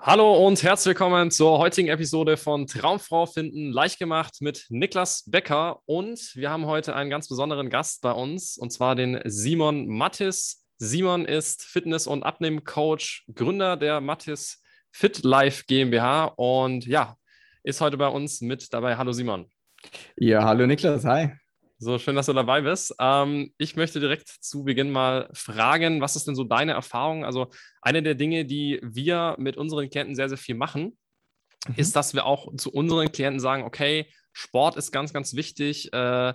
Hallo und herzlich willkommen zur heutigen Episode von Traumfrau finden leicht gemacht mit Niklas Becker und wir haben heute einen ganz besonderen Gast bei uns und zwar den Simon Mattis. Simon ist Fitness- und Abnehmcoach, Gründer der Mattis Fit Life GmbH und ja, ist heute bei uns mit dabei. Hallo Simon. Ja, hallo Niklas, hi. So, schön, dass du dabei bist. Ähm, ich möchte direkt zu Beginn mal fragen, was ist denn so deine Erfahrung? Also eine der Dinge, die wir mit unseren Klienten sehr, sehr viel machen, mhm. ist, dass wir auch zu unseren Klienten sagen, okay, Sport ist ganz, ganz wichtig äh,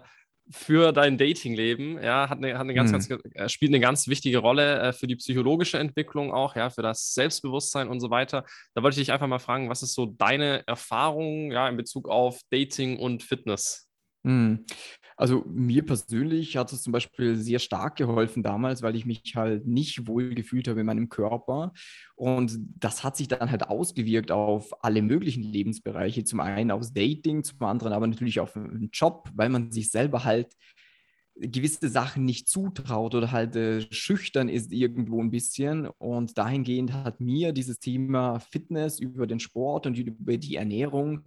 für dein Datingleben. Ja, hat eine, hat eine ganz, mhm. ganz, äh, spielt eine ganz wichtige Rolle äh, für die psychologische Entwicklung auch, ja, für das Selbstbewusstsein und so weiter. Da wollte ich dich einfach mal fragen, was ist so deine Erfahrung ja, in Bezug auf Dating und Fitness? Mhm. Also mir persönlich hat es zum Beispiel sehr stark geholfen damals, weil ich mich halt nicht wohl gefühlt habe in meinem Körper. Und das hat sich dann halt ausgewirkt auf alle möglichen Lebensbereiche. Zum einen aufs Dating, zum anderen aber natürlich auf den Job, weil man sich selber halt gewisse Sachen nicht zutraut oder halt äh, schüchtern ist irgendwo ein bisschen. Und dahingehend hat mir dieses Thema Fitness über den Sport und über die Ernährung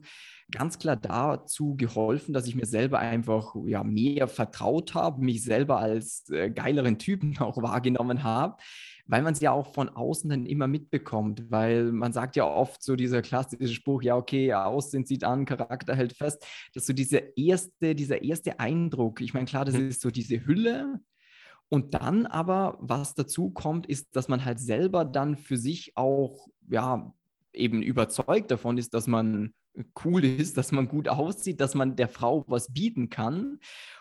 ganz klar dazu geholfen, dass ich mir selber einfach ja, mehr vertraut habe, mich selber als äh, geileren Typen auch wahrgenommen habe, weil man es ja auch von außen dann immer mitbekommt, weil man sagt ja oft so dieser klassische Spruch, ja okay, Aussehen sieht an, Charakter hält fest, dass so diese erste, dieser erste Eindruck, ich meine klar, das mhm. ist so diese Hülle, und dann aber, was dazu kommt, ist, dass man halt selber dann für sich auch, ja, eben überzeugt davon ist, dass man cool ist, dass man gut aussieht, dass man der Frau was bieten kann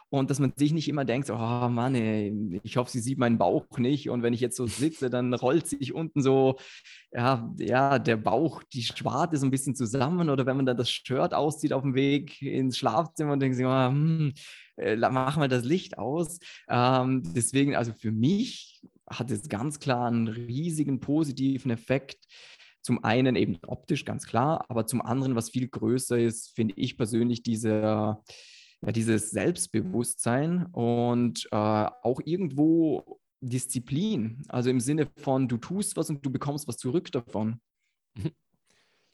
und dass man sich nicht immer denkt, oh Mann, ey, ich hoffe, sie sieht meinen Bauch nicht. Und wenn ich jetzt so sitze, dann rollt sich unten so, ja, ja, der Bauch, die Schwarte so ein bisschen zusammen. Oder wenn man dann das Shirt auszieht auf dem Weg ins Schlafzimmer und denkt sich, oh, hm, äh, machen wir das Licht aus. Ähm, deswegen, also für mich hat es ganz klar einen riesigen positiven Effekt, zum einen eben optisch, ganz klar, aber zum anderen, was viel größer ist, finde ich persönlich, diese, ja, dieses Selbstbewusstsein und äh, auch irgendwo Disziplin. Also im Sinne von, du tust was und du bekommst was zurück davon.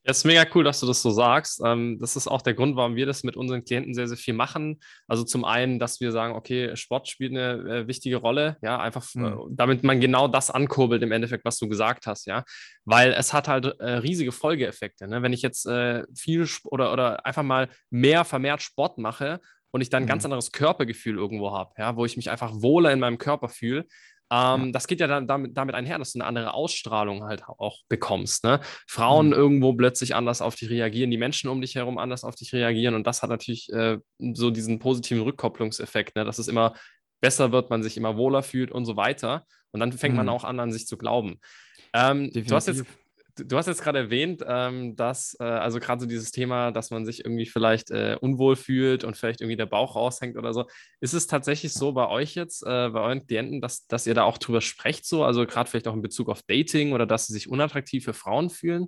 Mhm. Es ist mega cool, dass du das so sagst. Ähm, das ist auch der Grund, warum wir das mit unseren Klienten sehr, sehr viel machen. Also zum einen, dass wir sagen, okay, Sport spielt eine äh, wichtige Rolle, ja, einfach mhm. äh, damit man genau das ankurbelt im Endeffekt, was du gesagt hast, ja. Weil es hat halt äh, riesige Folgeeffekte. Ne? Wenn ich jetzt viel oder, oder einfach mal mehr vermehrt Sport mache und ich dann ein ganz mhm. anderes Körpergefühl irgendwo habe, ja, wo ich mich einfach wohler in meinem Körper fühle, ähm, ja. Das geht ja dann damit, damit, einher, dass du eine andere Ausstrahlung halt auch bekommst. Ne? Frauen mhm. irgendwo plötzlich anders auf dich reagieren, die Menschen um dich herum anders auf dich reagieren und das hat natürlich äh, so diesen positiven Rückkopplungseffekt, ne? dass es immer besser wird, man sich immer wohler fühlt und so weiter. Und dann fängt mhm. man auch an, an sich zu glauben. Ähm, du hast jetzt du hast jetzt gerade erwähnt, ähm, dass, äh, also gerade so dieses Thema, dass man sich irgendwie vielleicht äh, unwohl fühlt und vielleicht irgendwie der Bauch raushängt oder so. Ist es tatsächlich so bei euch jetzt, äh, bei euren Klienten, dass, dass ihr da auch drüber sprecht, so? Also gerade vielleicht auch in Bezug auf Dating oder dass sie sich unattraktiv für Frauen fühlen?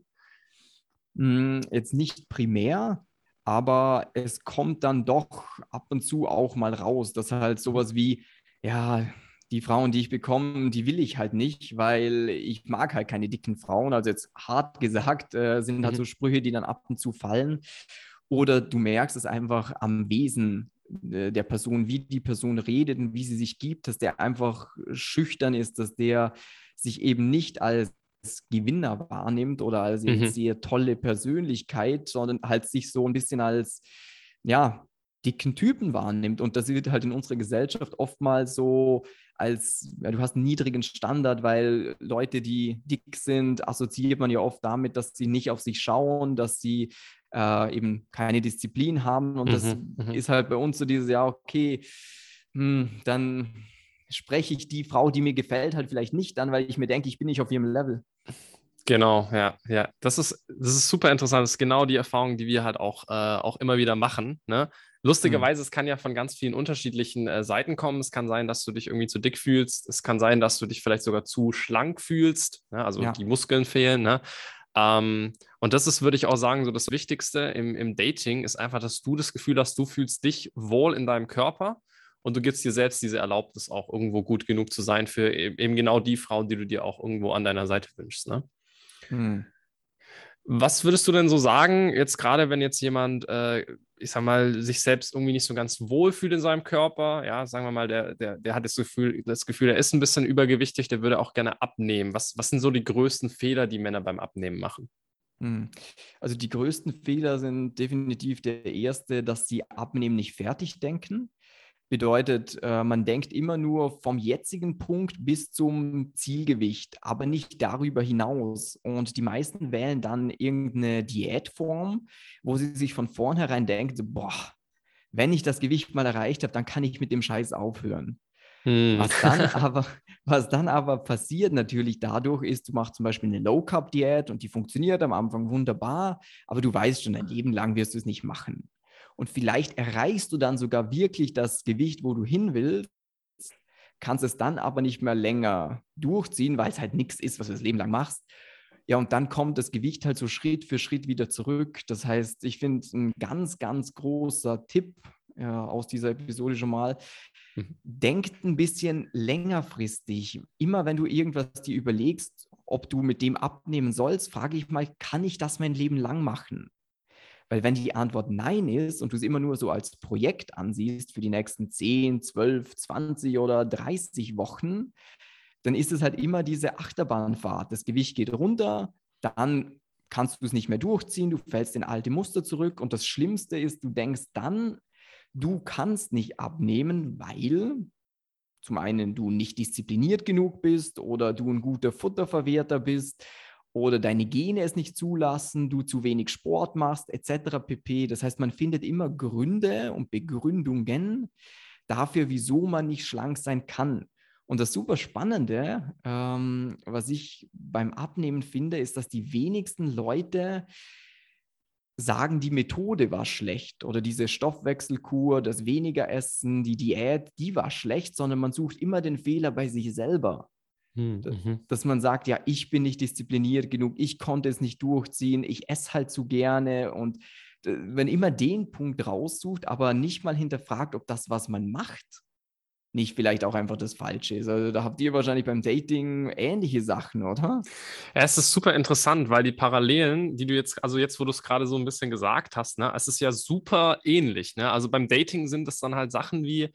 Hm, jetzt nicht primär, aber es kommt dann doch ab und zu auch mal raus, dass halt sowas wie, ja, die Frauen, die ich bekomme, die will ich halt nicht, weil ich mag halt keine dicken Frauen. Also jetzt hart gesagt, äh, sind halt mhm. so Sprüche, die dann ab und zu fallen. Oder du merkst es einfach am Wesen äh, der Person, wie die Person redet und wie sie sich gibt, dass der einfach schüchtern ist, dass der sich eben nicht als Gewinner wahrnimmt oder als mhm. sehr tolle Persönlichkeit, sondern halt sich so ein bisschen als, ja, dicken Typen wahrnimmt. Und das wird halt in unserer Gesellschaft oftmals so als, ja, du hast einen niedrigen Standard, weil Leute, die dick sind, assoziiert man ja oft damit, dass sie nicht auf sich schauen, dass sie äh, eben keine Disziplin haben. Und mhm, das mhm. ist halt bei uns so dieses, ja, okay, hm, dann spreche ich die Frau, die mir gefällt, halt vielleicht nicht an, weil ich mir denke, ich bin nicht auf ihrem Level. Genau, ja, ja. Das ist, das ist super interessant. Das ist genau die Erfahrung, die wir halt auch, äh, auch immer wieder machen. Ne? Lustigerweise, mhm. es kann ja von ganz vielen unterschiedlichen äh, Seiten kommen. Es kann sein, dass du dich irgendwie zu dick fühlst. Es kann sein, dass du dich vielleicht sogar zu schlank fühlst. Ne? Also ja. die Muskeln fehlen. Ne? Ähm, und das ist, würde ich auch sagen, so das Wichtigste im, im Dating ist einfach, dass du das Gefühl hast, du fühlst dich wohl in deinem Körper und du gibst dir selbst diese Erlaubnis, auch irgendwo gut genug zu sein für e-, eben genau die Frau, die du dir auch irgendwo an deiner Seite wünschst. Ne? Hm. Was würdest du denn so sagen, jetzt gerade wenn jetzt jemand, äh, ich sag mal, sich selbst irgendwie nicht so ganz wohl fühlt in seinem Körper, ja, sagen wir mal, der, der, der hat das Gefühl, das Gefühl, er ist ein bisschen übergewichtig, der würde auch gerne abnehmen. Was, was sind so die größten Fehler, die Männer beim Abnehmen machen? Hm. Also die größten Fehler sind definitiv der erste, dass sie abnehmen nicht fertig denken. Bedeutet, äh, man denkt immer nur vom jetzigen Punkt bis zum Zielgewicht, aber nicht darüber hinaus. Und die meisten wählen dann irgendeine Diätform, wo sie sich von vornherein denken, boah, wenn ich das Gewicht mal erreicht habe, dann kann ich mit dem Scheiß aufhören. Hm. Was, dann aber, was dann aber passiert natürlich dadurch ist, du machst zum Beispiel eine Low-Carb-Diät und die funktioniert am Anfang wunderbar, aber du weißt schon, dein Leben lang wirst du es nicht machen. Und vielleicht erreichst du dann sogar wirklich das Gewicht, wo du hin willst, kannst es dann aber nicht mehr länger durchziehen, weil es halt nichts ist, was du das Leben lang machst. Ja, und dann kommt das Gewicht halt so Schritt für Schritt wieder zurück. Das heißt, ich finde ein ganz, ganz großer Tipp ja, aus dieser Episode schon mal, mhm. denkt ein bisschen längerfristig. Immer wenn du irgendwas dir überlegst, ob du mit dem abnehmen sollst, frage ich mal, kann ich das mein Leben lang machen? Weil wenn die Antwort Nein ist und du es immer nur so als Projekt ansiehst für die nächsten 10, 12, 20 oder 30 Wochen, dann ist es halt immer diese Achterbahnfahrt. Das Gewicht geht runter, dann kannst du es nicht mehr durchziehen, du fällst in alte Muster zurück und das Schlimmste ist, du denkst dann, du kannst nicht abnehmen, weil zum einen du nicht diszipliniert genug bist oder du ein guter Futterverwerter bist oder deine Gene es nicht zulassen, du zu wenig Sport machst, etc. pp. Das heißt, man findet immer Gründe und Begründungen dafür, wieso man nicht schlank sein kann. Und das super Spannende, ähm, was ich beim Abnehmen finde, ist, dass die wenigsten Leute sagen, die Methode war schlecht oder diese Stoffwechselkur, das weniger Essen, die Diät, die war schlecht, sondern man sucht immer den Fehler bei sich selber. Hm, mhm. Dass man sagt, ja, ich bin nicht diszipliniert genug, ich konnte es nicht durchziehen, ich esse halt zu gerne und wenn immer den Punkt raussucht, aber nicht mal hinterfragt, ob das, was man macht, nicht vielleicht auch einfach das Falsche ist. Also da habt ihr wahrscheinlich beim Dating ähnliche Sachen, oder? Ja, es ist super interessant, weil die Parallelen, die du jetzt, also jetzt, wo du es gerade so ein bisschen gesagt hast, ne, es ist ja super ähnlich. Ne? Also beim Dating sind es dann halt Sachen wie,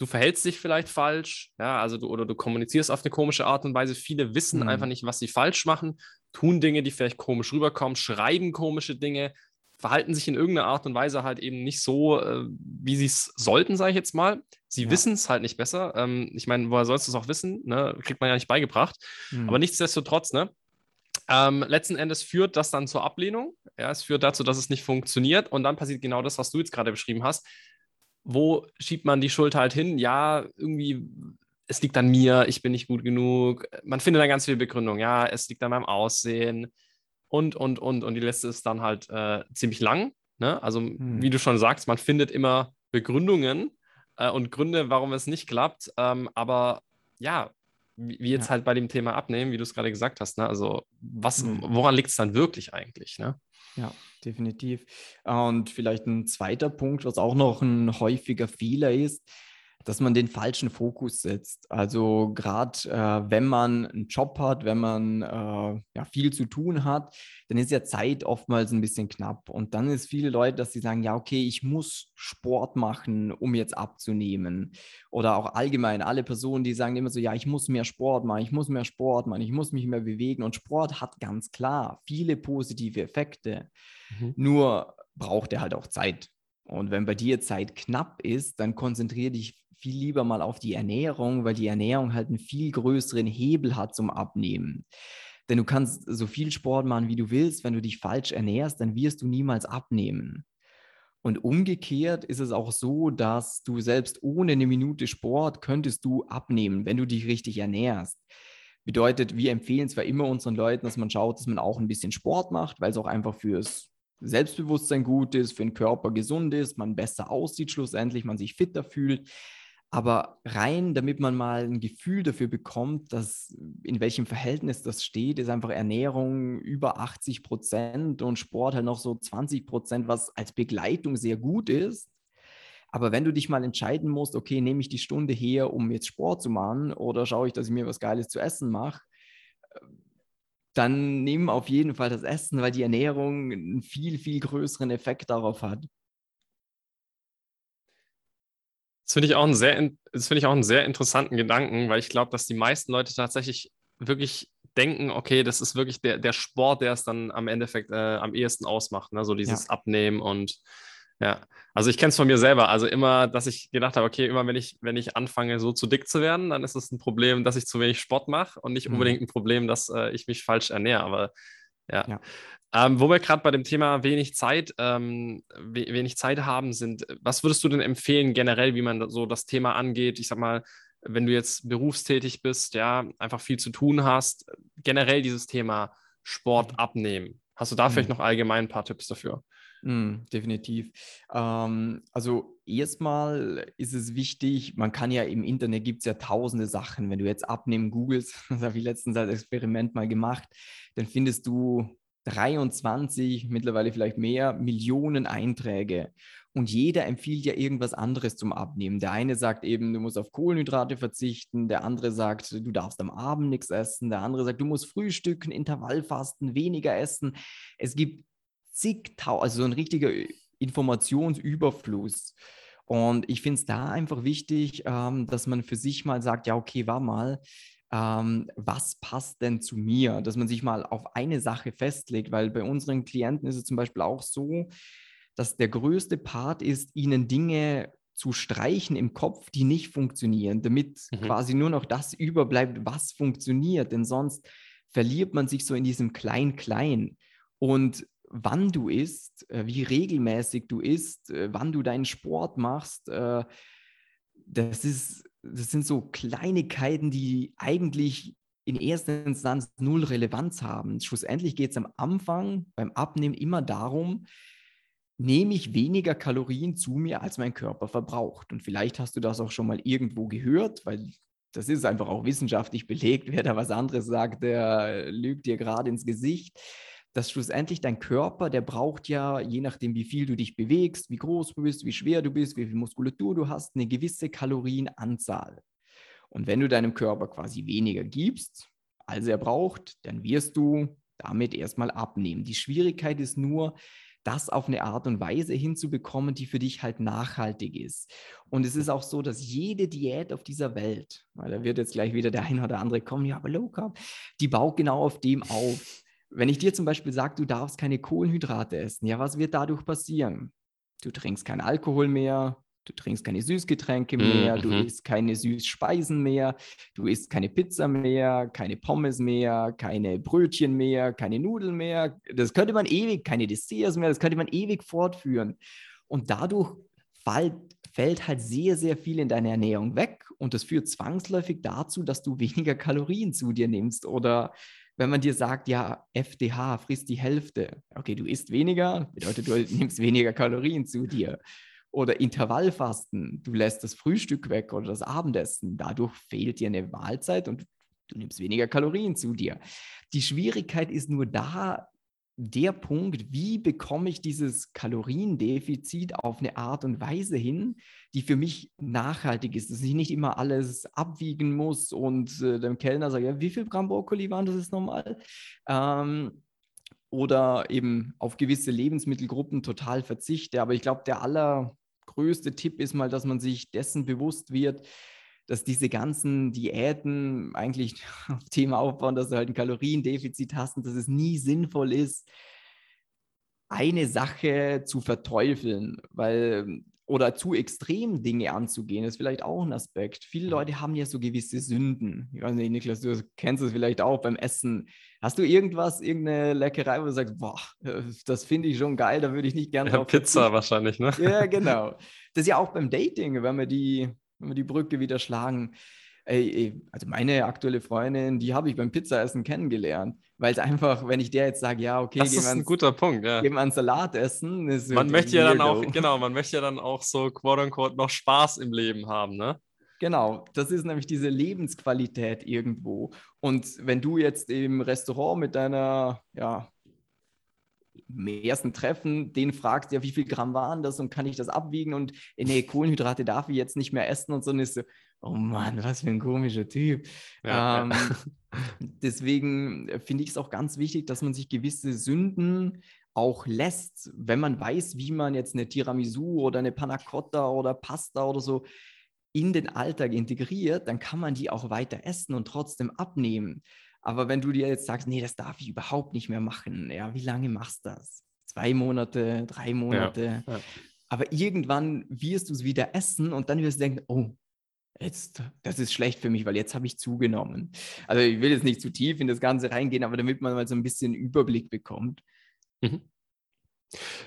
du verhältst dich vielleicht falsch, ja, also du oder du kommunizierst auf eine komische Art und Weise. Viele wissen mhm. einfach nicht, was sie falsch machen, tun Dinge, die vielleicht komisch rüberkommen, schreiben komische Dinge, verhalten sich in irgendeiner Art und Weise halt eben nicht so, äh, wie sie es sollten, sage ich jetzt mal. Sie ja. wissen es halt nicht besser. Ähm, ich meine, woher sollst du es auch wissen? Ne? Kriegt man ja nicht beigebracht. Mhm. Aber nichtsdestotrotz, ne? Ähm, letzten Endes führt das dann zur Ablehnung. Ja, es führt dazu, dass es nicht funktioniert. Und dann passiert genau das, was du jetzt gerade beschrieben hast wo schiebt man die Schuld halt hin? Ja, irgendwie, es liegt an mir, ich bin nicht gut genug. Man findet dann ganz viel Begründung. Ja, es liegt an meinem Aussehen und, und, und. Und die Liste ist dann halt äh, ziemlich lang. Ne? Also, hm. wie du schon sagst, man findet immer Begründungen äh, und Gründe, warum es nicht klappt. Ähm, aber ja, wie jetzt ja. halt bei dem Thema abnehmen, wie du es gerade gesagt hast. Ne? Also, was, hm. woran liegt es dann wirklich eigentlich? Ne? Ja, definitiv. Und vielleicht ein zweiter Punkt, was auch noch ein häufiger Fehler ist, dass man den falschen Fokus setzt. Also gerade äh, wenn man einen Job hat, wenn man äh, ja, viel zu tun hat, dann ist ja Zeit oftmals ein bisschen knapp. Und dann ist viele Leute, dass sie sagen, ja, okay, ich muss Sport machen, um jetzt abzunehmen. Oder auch allgemein alle Personen, die sagen immer so, ja, ich muss mehr Sport machen, ich muss mehr Sport machen, ich muss mich mehr bewegen. Und Sport hat ganz klar viele positive Effekte. Mhm. Nur braucht er halt auch Zeit. Und wenn bei dir Zeit knapp ist, dann konzentriere dich viel lieber mal auf die Ernährung, weil die Ernährung halt einen viel größeren Hebel hat zum Abnehmen. Denn du kannst so viel Sport machen, wie du willst. Wenn du dich falsch ernährst, dann wirst du niemals abnehmen. Und umgekehrt ist es auch so, dass du selbst ohne eine Minute Sport könntest du abnehmen, wenn du dich richtig ernährst. Bedeutet, wir empfehlen zwar immer unseren Leuten, dass man schaut, dass man auch ein bisschen Sport macht, weil es auch einfach fürs Selbstbewusstsein gut ist, für den Körper gesund ist, man besser aussieht schlussendlich, man sich fitter fühlt. Aber rein, damit man mal ein Gefühl dafür bekommt, dass in welchem Verhältnis das steht, ist einfach Ernährung über 80 Prozent und Sport halt noch so 20 Prozent, was als Begleitung sehr gut ist. Aber wenn du dich mal entscheiden musst, okay, nehme ich die Stunde her, um jetzt Sport zu machen oder schaue ich, dass ich mir was Geiles zu essen mache, dann nimm auf jeden Fall das Essen, weil die Ernährung einen viel, viel größeren Effekt darauf hat. Das finde ich auch einen sehr, das finde ich auch einen sehr interessanten Gedanken, weil ich glaube, dass die meisten Leute tatsächlich wirklich denken, okay, das ist wirklich der, der Sport, der es dann am Endeffekt äh, am ehesten ausmacht, ne? so dieses ja. Abnehmen und ja, also ich kenne es von mir selber. Also immer, dass ich gedacht habe, okay, immer wenn ich, wenn ich anfange, so zu dick zu werden, dann ist es ein Problem, dass ich zu wenig Sport mache und nicht mhm. unbedingt ein Problem, dass äh, ich mich falsch ernähre. Aber ja. ja. Ähm, wo wir gerade bei dem Thema wenig Zeit, ähm, we wenig Zeit haben, sind, was würdest du denn empfehlen generell, wie man so das Thema angeht? Ich sag mal, wenn du jetzt berufstätig bist, ja, einfach viel zu tun hast, generell dieses Thema Sport mhm. abnehmen. Hast du da mhm. vielleicht noch allgemein ein paar Tipps dafür? Mm, definitiv. Ähm, also erstmal ist es wichtig, man kann ja im Internet gibt es ja tausende Sachen. Wenn du jetzt abnehmen googelst, das habe ich letztens als Experiment mal gemacht, dann findest du 23, mittlerweile vielleicht mehr, Millionen Einträge. Und jeder empfiehlt ja irgendwas anderes zum Abnehmen. Der eine sagt eben, du musst auf Kohlenhydrate verzichten, der andere sagt, du darfst am Abend nichts essen, der andere sagt, du musst frühstücken, Intervallfasten, weniger essen. Es gibt zigtausend, also so ein richtiger Informationsüberfluss. Und ich finde es da einfach wichtig, ähm, dass man für sich mal sagt, ja, okay, war mal, ähm, was passt denn zu mir? Dass man sich mal auf eine Sache festlegt, weil bei unseren Klienten ist es zum Beispiel auch so, dass der größte Part ist, ihnen Dinge zu streichen im Kopf, die nicht funktionieren, damit mhm. quasi nur noch das überbleibt, was funktioniert. Denn sonst verliert man sich so in diesem Klein-Klein. Und wann du isst, äh, wie regelmäßig du isst, äh, wann du deinen Sport machst, äh, das, ist, das sind so Kleinigkeiten, die eigentlich in erster Instanz null Relevanz haben. Schlussendlich geht es am Anfang beim Abnehmen immer darum, nehme ich weniger Kalorien zu mir, als mein Körper verbraucht. Und vielleicht hast du das auch schon mal irgendwo gehört, weil das ist einfach auch wissenschaftlich belegt. Wer da was anderes sagt, der lügt dir gerade ins Gesicht dass schlussendlich dein Körper, der braucht ja, je nachdem, wie viel du dich bewegst, wie groß du bist, wie schwer du bist, wie viel Muskulatur du hast, eine gewisse Kalorienanzahl. Und wenn du deinem Körper quasi weniger gibst, als er braucht, dann wirst du damit erstmal abnehmen. Die Schwierigkeit ist nur, das auf eine Art und Weise hinzubekommen, die für dich halt nachhaltig ist. Und es ist auch so, dass jede Diät auf dieser Welt, weil da wird jetzt gleich wieder der eine oder andere kommen, ja, aber Low Carb, die baut genau auf dem auf. Wenn ich dir zum Beispiel sage, du darfst keine Kohlenhydrate essen, ja, was wird dadurch passieren? Du trinkst keinen Alkohol mehr, du trinkst keine Süßgetränke mehr, mhm. du isst keine Süßspeisen mehr, du isst keine Pizza mehr, keine Pommes mehr, keine Brötchen mehr, keine Nudeln mehr. Das könnte man ewig, keine Desserts mehr, das könnte man ewig fortführen. Und dadurch fällt, fällt halt sehr, sehr viel in deine Ernährung weg und das führt zwangsläufig dazu, dass du weniger Kalorien zu dir nimmst oder wenn man dir sagt, ja, FDH, frisst die Hälfte. Okay, du isst weniger, bedeutet, du nimmst weniger Kalorien zu dir. Oder Intervallfasten, du lässt das Frühstück weg oder das Abendessen. Dadurch fehlt dir eine Mahlzeit und du nimmst weniger Kalorien zu dir. Die Schwierigkeit ist nur da, der Punkt, wie bekomme ich dieses Kaloriendefizit auf eine Art und Weise hin, die für mich nachhaltig ist, dass ich nicht immer alles abwiegen muss und äh, dem Kellner sage, ja, wie viel Gramm Brokkoli waren das jetzt nochmal? Ähm, oder eben auf gewisse Lebensmittelgruppen total verzichte. Aber ich glaube, der allergrößte Tipp ist mal, dass man sich dessen bewusst wird, dass diese ganzen Diäten eigentlich auf Thema aufbauen, dass du halt ein Kaloriendefizit hast und dass es nie sinnvoll ist, eine Sache zu verteufeln, weil oder zu extrem Dinge anzugehen, ist vielleicht auch ein Aspekt. Viele mhm. Leute haben ja so gewisse Sünden. Ich weiß nicht, Niklas, du kennst es vielleicht auch beim Essen. Hast du irgendwas, irgendeine Leckerei, wo du sagst, boah, das finde ich schon geil, da würde ich nicht gerne ja, Pizza wahrscheinlich, ne? Ja, genau. Das ist ja auch beim Dating, wenn wir die wenn wir die Brücke wieder schlagen. Ey, also meine aktuelle Freundin, die habe ich beim Pizzaessen kennengelernt, weil es einfach, wenn ich der jetzt sage, ja, okay, das ist ein guter Punkt, ja. gehen wir einen Salat essen. man möchte ja dann auch, genau, man möchte ja dann auch so quote unquote noch Spaß im Leben haben, ne? Genau, das ist nämlich diese Lebensqualität irgendwo. Und wenn du jetzt im Restaurant mit deiner, ja, im ersten Treffen den fragst, ja, wie viel Gramm waren das und kann ich das abwiegen und nee, Kohlenhydrate darf ich jetzt nicht mehr essen und so, und ist so, oh Mann, was für ein komischer Typ. Ja, ähm, ja. Deswegen finde ich es auch ganz wichtig, dass man sich gewisse Sünden auch lässt, wenn man weiß, wie man jetzt eine Tiramisu oder eine Panna Cotta oder Pasta oder so in den Alltag integriert, dann kann man die auch weiter essen und trotzdem abnehmen. Aber wenn du dir jetzt sagst, nee, das darf ich überhaupt nicht mehr machen, ja, wie lange machst du das? Zwei Monate, drei Monate. Ja, ja. Aber irgendwann wirst du es wieder essen und dann wirst du denken, oh, jetzt, das ist schlecht für mich, weil jetzt habe ich zugenommen. Also ich will jetzt nicht zu tief in das Ganze reingehen, aber damit man mal so ein bisschen Überblick bekommt. Mhm.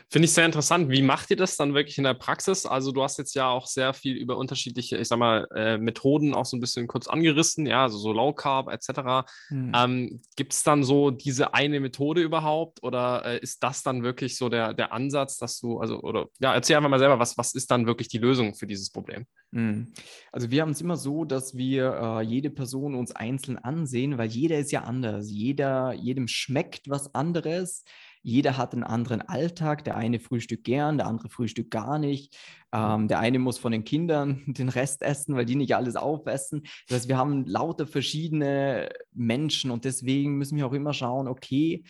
Finde ich sehr interessant. Wie macht ihr das dann wirklich in der Praxis? Also du hast jetzt ja auch sehr viel über unterschiedliche, ich sag mal, äh, Methoden auch so ein bisschen kurz angerissen, ja, also so Low Carb etc. Hm. Ähm, Gibt es dann so diese eine Methode überhaupt oder äh, ist das dann wirklich so der, der Ansatz, dass du, also, oder ja, erzähl einfach mal selber, was, was ist dann wirklich die Lösung für dieses Problem? Hm. Also wir haben es immer so, dass wir äh, jede Person uns einzeln ansehen, weil jeder ist ja anders. Jeder, jedem schmeckt was anderes. Jeder hat einen anderen Alltag. Der eine frühstückt gern, der andere frühstückt gar nicht. Ähm, der eine muss von den Kindern den Rest essen, weil die nicht alles aufessen. Das heißt, wir haben lauter verschiedene Menschen und deswegen müssen wir auch immer schauen, okay,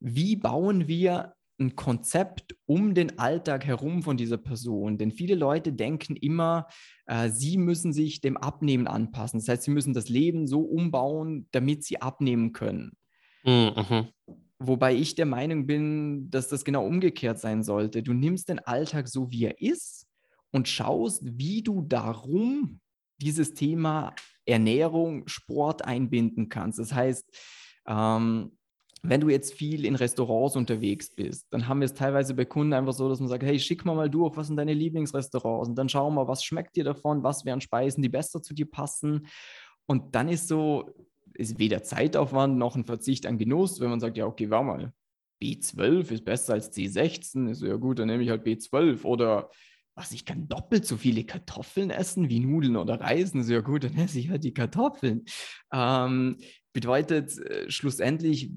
wie bauen wir ein Konzept um den Alltag herum von dieser Person. Denn viele Leute denken immer, äh, sie müssen sich dem Abnehmen anpassen. Das heißt, sie müssen das Leben so umbauen, damit sie abnehmen können. Mhm. Wobei ich der Meinung bin, dass das genau umgekehrt sein sollte. Du nimmst den Alltag so, wie er ist und schaust, wie du darum dieses Thema Ernährung, Sport einbinden kannst. Das heißt, ähm, wenn du jetzt viel in Restaurants unterwegs bist, dann haben wir es teilweise bei Kunden einfach so, dass man sagt, hey, schick mal mal durch, was sind deine Lieblingsrestaurants? Und dann schauen wir, was schmeckt dir davon, was wären Speisen, die besser zu dir passen. Und dann ist so, ist weder Zeitaufwand noch ein Verzicht an Genuss, wenn man sagt, ja, okay, war mal, B12 ist besser als C16, ist ja gut, dann nehme ich halt B12 oder was, ich kann doppelt so viele Kartoffeln essen wie Nudeln oder Reis, ist ja gut, dann esse ich halt die Kartoffeln. Ähm, bedeutet, äh, schlussendlich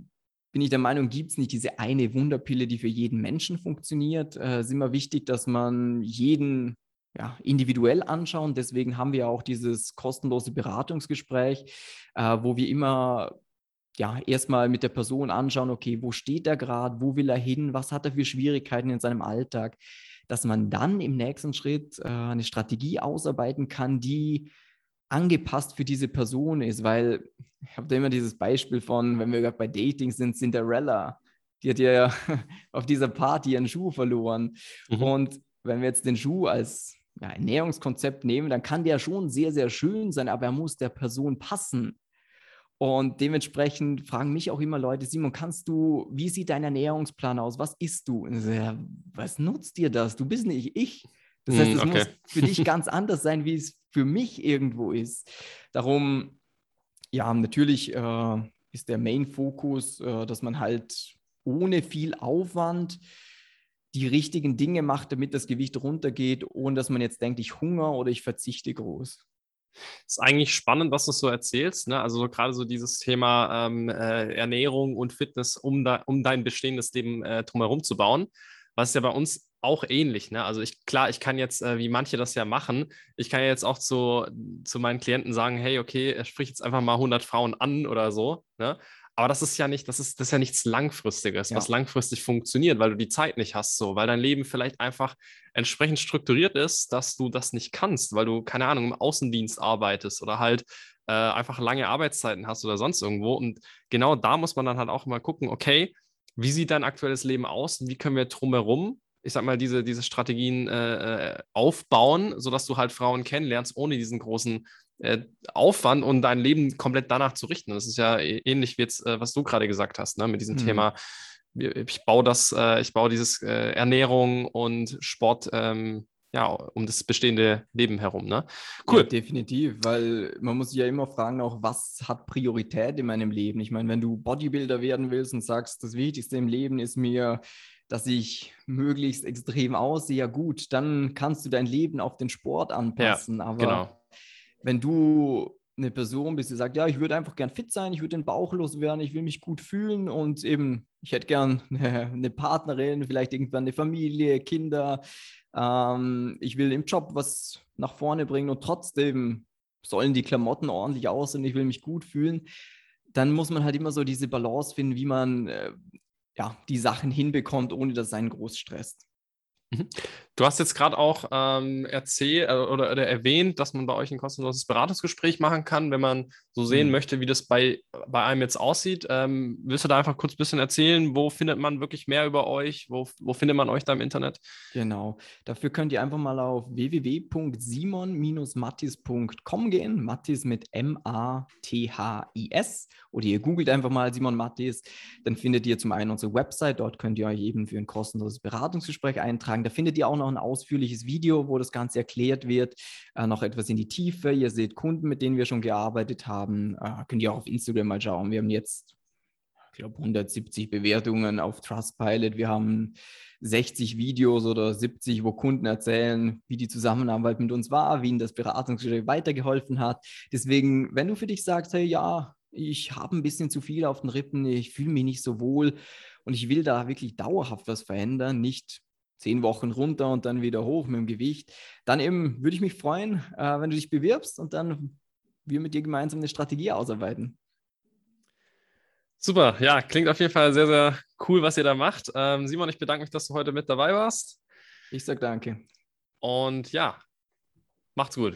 bin ich der Meinung, gibt es nicht diese eine Wunderpille, die für jeden Menschen funktioniert. Es äh, ist immer wichtig, dass man jeden ja, individuell anschauen. Deswegen haben wir auch dieses kostenlose Beratungsgespräch, äh, wo wir immer ja, erstmal mit der Person anschauen, okay, wo steht er gerade, wo will er hin, was hat er für Schwierigkeiten in seinem Alltag, dass man dann im nächsten Schritt äh, eine Strategie ausarbeiten kann, die angepasst für diese Person ist, weil ich habe da immer dieses Beispiel von, wenn wir gerade bei Dating sind, Cinderella, die hat ja auf dieser Party ihren Schuh verloren. Mhm. Und wenn wir jetzt den Schuh als ja, Ernährungskonzept nehmen, dann kann der schon sehr, sehr schön sein, aber er muss der Person passen. Und dementsprechend fragen mich auch immer Leute, Simon, kannst du, wie sieht dein Ernährungsplan aus? Was isst du? So, ja, was nutzt dir das? Du bist nicht ich. Das heißt, hm, es okay. muss für dich ganz anders sein, wie es für mich irgendwo ist. Darum, ja, natürlich äh, ist der Main-Fokus, äh, dass man halt ohne viel Aufwand die richtigen Dinge macht, damit das Gewicht runtergeht, ohne dass man jetzt denkt, ich hungere oder ich verzichte groß. Ist eigentlich spannend, was du so erzählst. Ne? Also gerade so dieses Thema ähm, äh, Ernährung und Fitness, um, da, um dein bestehendes Leben äh, drumherum zu bauen. Was ja bei uns auch ähnlich. Ne? Also ich, klar, ich kann jetzt, äh, wie manche das ja machen, ich kann ja jetzt auch zu, zu meinen Klienten sagen, hey, okay, sprich jetzt einfach mal 100 Frauen an oder so. Ne? Aber das ist ja nicht, das ist, das ist ja nichts Langfristiges, ja. was langfristig funktioniert, weil du die Zeit nicht hast, so, weil dein Leben vielleicht einfach entsprechend strukturiert ist, dass du das nicht kannst, weil du, keine Ahnung, im Außendienst arbeitest oder halt äh, einfach lange Arbeitszeiten hast oder sonst irgendwo. Und genau da muss man dann halt auch mal gucken, okay, wie sieht dein aktuelles Leben aus und wie können wir drumherum ich sag mal, diese, diese Strategien äh, äh aufbauen, sodass du halt Frauen kennenlernst, ohne diesen großen äh, Aufwand und dein Leben komplett danach zu richten. Das ist ja ähnlich wie jetzt, äh, was du gerade gesagt hast, ne, mit diesem mhm. Thema. Ich baue das, äh, ich baue dieses äh, Ernährung und Sport ähm, ja, um das bestehende Leben herum. Ne? Cool. Ja, definitiv, weil man muss sich ja immer fragen, auch was hat Priorität in meinem Leben? Ich meine, wenn du Bodybuilder werden willst und sagst, das Wichtigste im Leben ist mir, dass ich möglichst extrem aussehe, ja gut, dann kannst du dein Leben auf den Sport anpassen. Ja, Aber genau wenn du eine Person bist, die sagt, ja, ich würde einfach gern fit sein, ich würde den Bauch loswerden, ich will mich gut fühlen und eben, ich hätte gern eine, eine Partnerin, vielleicht irgendwann eine Familie, Kinder, ähm, ich will im Job was nach vorne bringen und trotzdem sollen die Klamotten ordentlich aussehen, ich will mich gut fühlen, dann muss man halt immer so diese Balance finden, wie man äh, ja, die Sachen hinbekommt, ohne dass es einen groß stresst. Mhm. Du hast jetzt gerade auch ähm, erzählt äh, oder, oder, erwähnt, dass man bei euch ein kostenloses Beratungsgespräch machen kann, wenn man so sehen mhm. möchte, wie das bei, bei einem jetzt aussieht. Ähm, willst du da einfach kurz ein bisschen erzählen? Wo findet man wirklich mehr über euch? Wo, wo findet man euch da im Internet? Genau. Dafür könnt ihr einfach mal auf www.simon-mattis.com gehen. Mattis mit M-A-T-H-I-S. Oder ihr googelt einfach mal Simon Mattis. Dann findet ihr zum einen unsere Website. Dort könnt ihr euch eben für ein kostenloses Beratungsgespräch eintragen. Da findet ihr auch noch ein ausführliches Video, wo das Ganze erklärt wird, äh, noch etwas in die Tiefe. Ihr seht Kunden, mit denen wir schon gearbeitet haben. Äh, könnt ihr auch auf Instagram mal schauen. Wir haben jetzt, ich glaube, 170 Bewertungen auf Trustpilot. Wir haben 60 Videos oder 70, wo Kunden erzählen, wie die Zusammenarbeit mit uns war, wie ihnen das Beratungsgespräch weitergeholfen hat. Deswegen, wenn du für dich sagst, hey, ja, ich habe ein bisschen zu viel auf den Rippen, ich fühle mich nicht so wohl und ich will da wirklich dauerhaft was verändern, nicht zehn Wochen runter und dann wieder hoch mit dem Gewicht, dann eben würde ich mich freuen, äh, wenn du dich bewirbst und dann wir mit dir gemeinsam eine Strategie ausarbeiten. Super, ja, klingt auf jeden Fall sehr, sehr cool, was ihr da macht. Ähm, Simon, ich bedanke mich, dass du heute mit dabei warst. Ich sage danke. Und ja, macht's gut.